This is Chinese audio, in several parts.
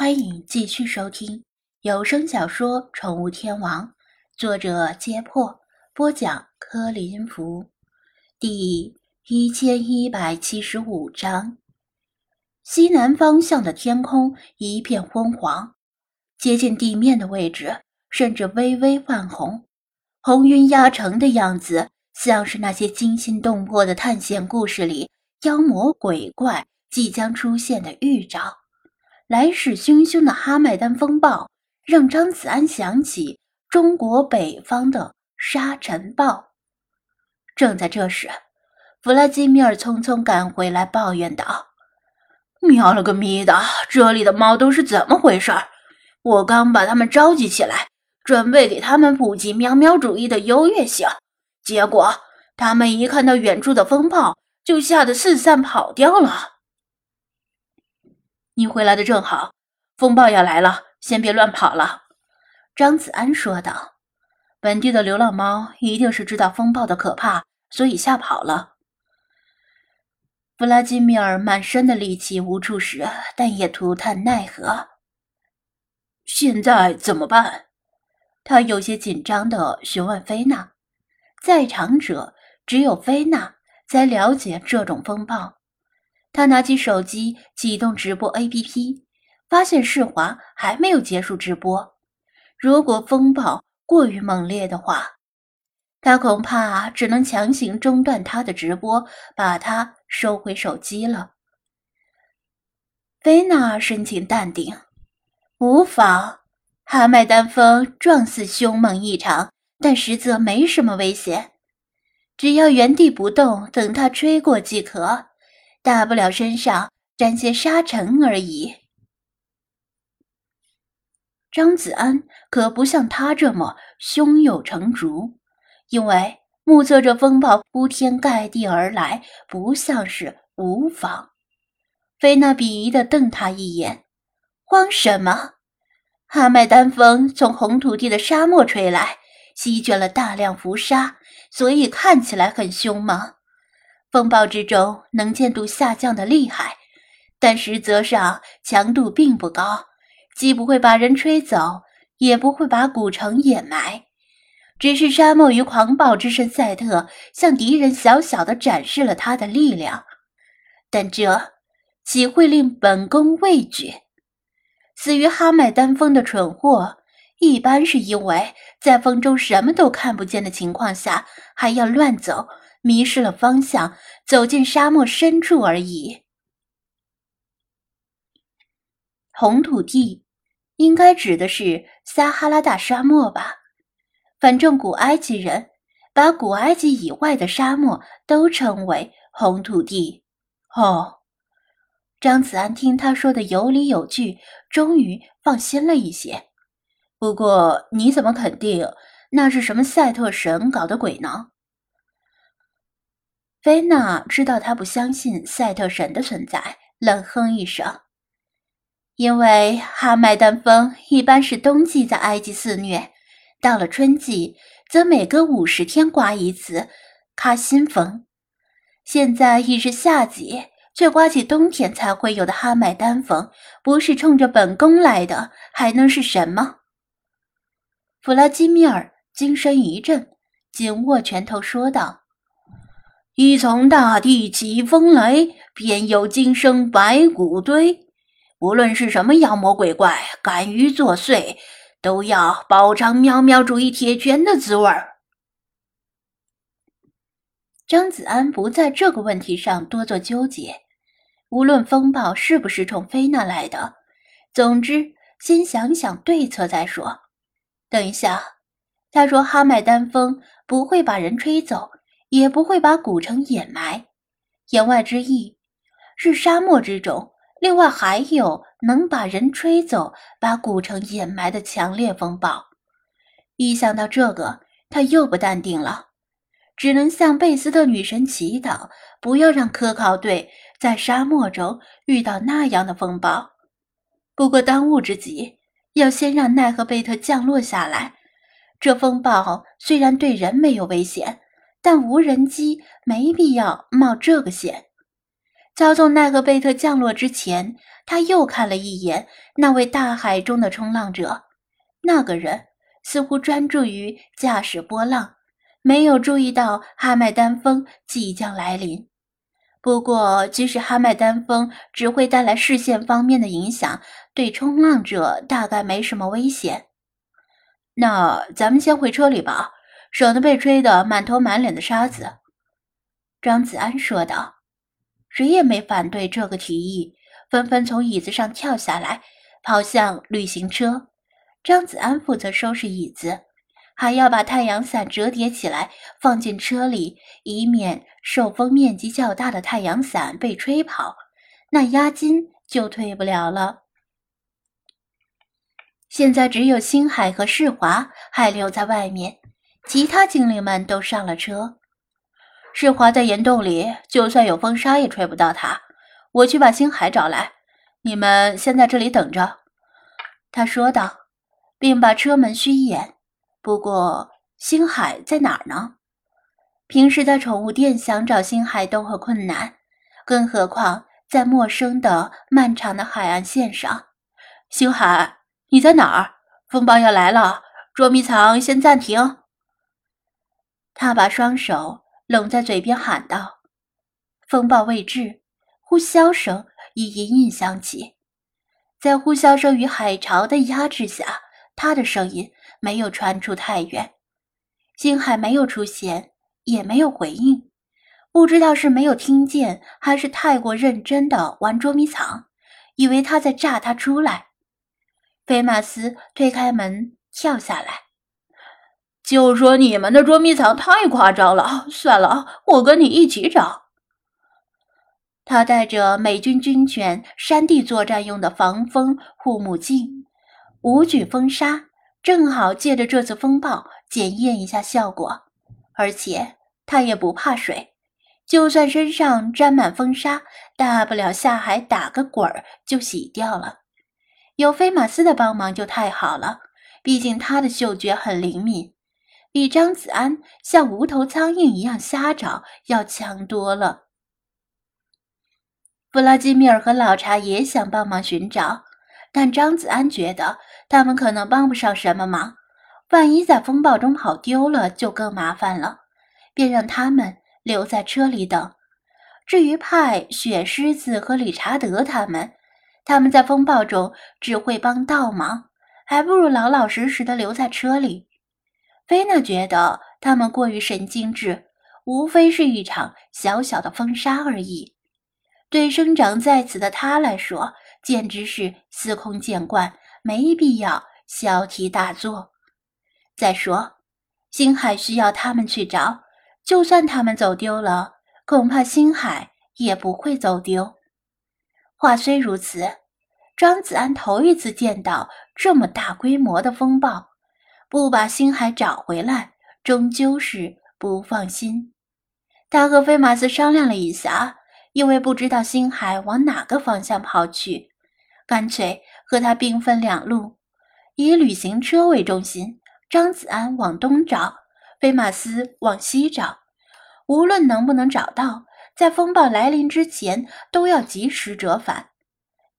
欢迎继续收听有声小说《宠物天王》，作者：揭破，播讲：柯林福，第一千一百七十五章。西南方向的天空一片昏黄，接近地面的位置甚至微微泛红，红云压城的样子，像是那些惊心动魄的探险故事里妖魔鬼怪即将出现的预兆。来势汹汹的哈麦丹风暴让张子安想起中国北方的沙尘暴。正在这时，弗拉基米尔匆匆赶回来，抱怨道：“喵了个咪的，这里的猫都是怎么回事？我刚把它们召集起来，准备给他们普及喵喵主义的优越性，结果他们一看到远处的风暴，就吓得四散跑掉了。”你回来的正好，风暴要来了，先别乱跑了。”张子安说道。“本地的流浪猫一定是知道风暴的可怕，所以吓跑了。”弗拉基米尔满身的力气无处使，但也涂炭奈何。现在怎么办？他有些紧张地询问菲娜。在场者只有菲娜才了解这种风暴。他拿起手机，启动直播 APP，发现世华还没有结束直播。如果风暴过于猛烈的话，他恐怕只能强行中断他的直播，把他收回手机了。菲娜神情淡定，无妨。哈麦丹风状似凶猛异常，但实则没什么危险，只要原地不动，等它吹过即可。大不了身上沾些沙尘而已。张子安可不像他这么胸有成竹，因为目测着风暴铺天盖地而来，不像是无妨。菲娜鄙夷的瞪他一眼：“慌什么？哈麦丹风从红土地的沙漠吹来，席卷了大量浮沙，所以看起来很凶猛？”风暴之中能见度下降的厉害，但实则上强度并不高，既不会把人吹走，也不会把古城掩埋。只是沙漠与狂暴之神赛特向敌人小小的展示了他的力量，但这岂会令本宫畏惧？死于哈麦丹风的蠢货，一般是因为在风中什么都看不见的情况下还要乱走。迷失了方向，走进沙漠深处而已。红土地应该指的是撒哈拉大沙漠吧？反正古埃及人把古埃及以外的沙漠都称为红土地。哦，张子安听他说的有理有据，终于放心了一些。不过，你怎么肯定那是什么赛特神搞的鬼呢？菲娜知道他不相信赛特神的存在，冷哼一声。因为哈麦丹风一般是冬季在埃及肆虐，到了春季则每隔五十天刮一次卡辛风。现在已是夏季，却刮起冬天才会有的哈麦丹风，不是冲着本宫来的，还能是什么？弗拉基米尔精神一振，紧握拳头说道。一从大地起风来，便有今生白骨堆。无论是什么妖魔鬼怪敢于作祟，都要饱尝喵喵主义铁拳的滋味儿。张子安不在这个问题上多做纠结。无论风暴是不是冲菲娜来的，总之先想想对策再说。等一下，他说哈麦丹风不会把人吹走。也不会把古城掩埋，言外之意是沙漠之中，另外还有能把人吹走、把古城掩埋的强烈风暴。一想到这个，他又不淡定了，只能向贝斯特女神祈祷，不要让科考队在沙漠中遇到那样的风暴。不过当务之急，要先让奈何贝特降落下来。这风暴虽然对人没有危险。但无人机没必要冒这个险。操纵奈何贝特降落之前，他又看了一眼那位大海中的冲浪者，那个人似乎专注于驾驶波浪，没有注意到哈麦丹风即将来临。不过，即使哈麦丹风只会带来视线方面的影响，对冲浪者大概没什么危险。那咱们先回车里吧，省得被吹得满头满脸的沙子。”张子安说道。谁也没反对这个提议，纷纷从椅子上跳下来，跑向旅行车。张子安负责收拾椅子。还要把太阳伞折叠起来放进车里，以免受风面积较大的太阳伞被吹跑，那押金就退不了了。现在只有星海和世华还留在外面，其他精灵们都上了车。世华在岩洞里，就算有风沙也吹不到他。我去把星海找来，你们先在这里等着。”他说道，并把车门虚掩。不过，星海在哪儿呢？平时在宠物店想找星海都很困难，更何况在陌生的漫长的海岸线上。星海，你在哪儿？风暴要来了，捉迷藏先暂停。他把双手拢在嘴边喊道：“风暴未至。”呼啸声已隐隐响起，在呼啸声与海潮的压制下，他的声音。没有传出太远，星海没有出现，也没有回应，不知道是没有听见，还是太过认真的玩捉迷藏，以为他在炸他出来。菲马斯推开门跳下来，就说你们的捉迷藏太夸张了，算了，我跟你一起找。他带着美军军犬山地作战用的防风护目镜，无惧风沙。正好借着这次风暴检验一下效果，而且他也不怕水，就算身上沾满风沙，大不了下海打个滚儿就洗掉了。有菲马斯的帮忙就太好了，毕竟他的嗅觉很灵敏，比张子安像无头苍蝇一样瞎找要强多了。弗拉基米尔和老查也想帮忙寻找，但张子安觉得。他们可能帮不上什么忙，万一在风暴中跑丢了，就更麻烦了。便让他们留在车里等。至于派雪狮子和理查德他们，他们在风暴中只会帮倒忙，还不如老老实实的留在车里。菲娜觉得他们过于神经质，无非是一场小小的风沙而已。对生长在此的他来说，简直是司空见惯。没必要小题大做。再说，星海需要他们去找，就算他们走丢了，恐怕星海也不会走丢。话虽如此，张子安头一次见到这么大规模的风暴，不把星海找回来，终究是不放心。他和菲马斯商量了一下，因为不知道星海往哪个方向跑去，干脆。和他兵分两路，以旅行车为中心，张子安往东找，菲马斯往西找。无论能不能找到，在风暴来临之前都要及时折返，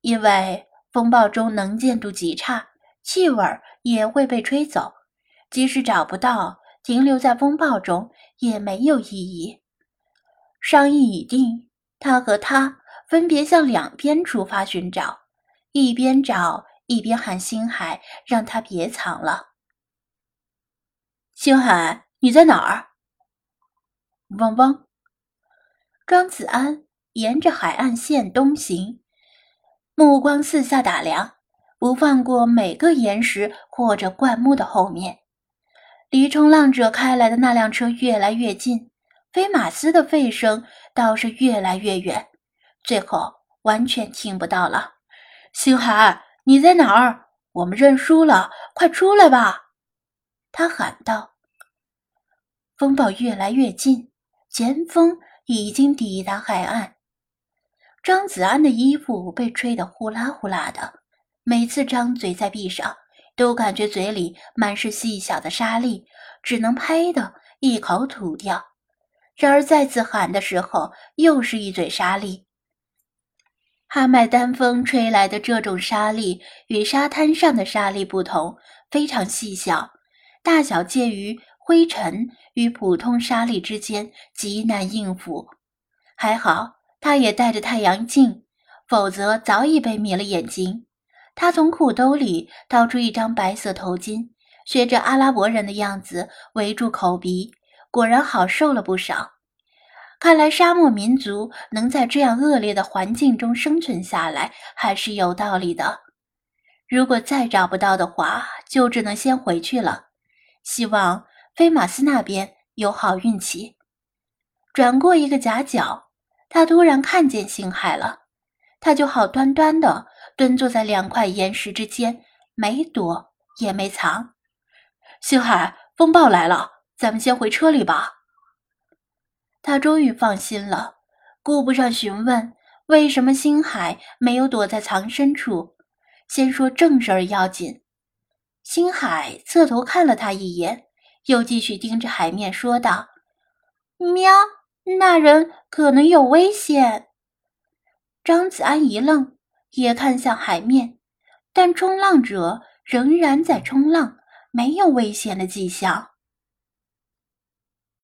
因为风暴中能见度极差，气味也会被吹走。即使找不到，停留在风暴中也没有意义。商议已定，他和他分别向两边出发寻找。一边找一边喊星海，让他别藏了。星海，你在哪儿？汪汪！庄子安沿着海岸线东行，目光四下打量，不放过每个岩石或者灌木的后面。离冲浪者开来的那辆车越来越近，菲马斯的吠声倒是越来越远，最后完全听不到了。星海，你在哪儿？我们认输了，快出来吧！他喊道。风暴越来越近，前锋已经抵达海岸。张子安的衣服被吹得呼啦呼啦的，每次张嘴再闭上，都感觉嘴里满是细小的沙粒，只能呸的一口吐掉。然而再次喊的时候，又是一嘴沙粒。哈麦丹风吹来的这种沙粒与沙滩上的沙粒不同，非常细小，大小介于灰尘与普通沙粒之间，极难应付。还好，他也戴着太阳镜，否则早已被迷了眼睛。他从裤兜里掏出一张白色头巾，学着阿拉伯人的样子围住口鼻，果然好受了不少。看来沙漠民族能在这样恶劣的环境中生存下来，还是有道理的。如果再找不到的话，就只能先回去了。希望菲马斯那边有好运气。转过一个夹角，他突然看见星海了。他就好端端的蹲坐在两块岩石之间，没躲也没藏。星海，风暴来了，咱们先回车里吧。他终于放心了，顾不上询问为什么星海没有躲在藏身处，先说正事儿要紧。星海侧头看了他一眼，又继续盯着海面说道：“喵，那人可能有危险。”张子安一愣，也看向海面，但冲浪者仍然在冲浪，没有危险的迹象。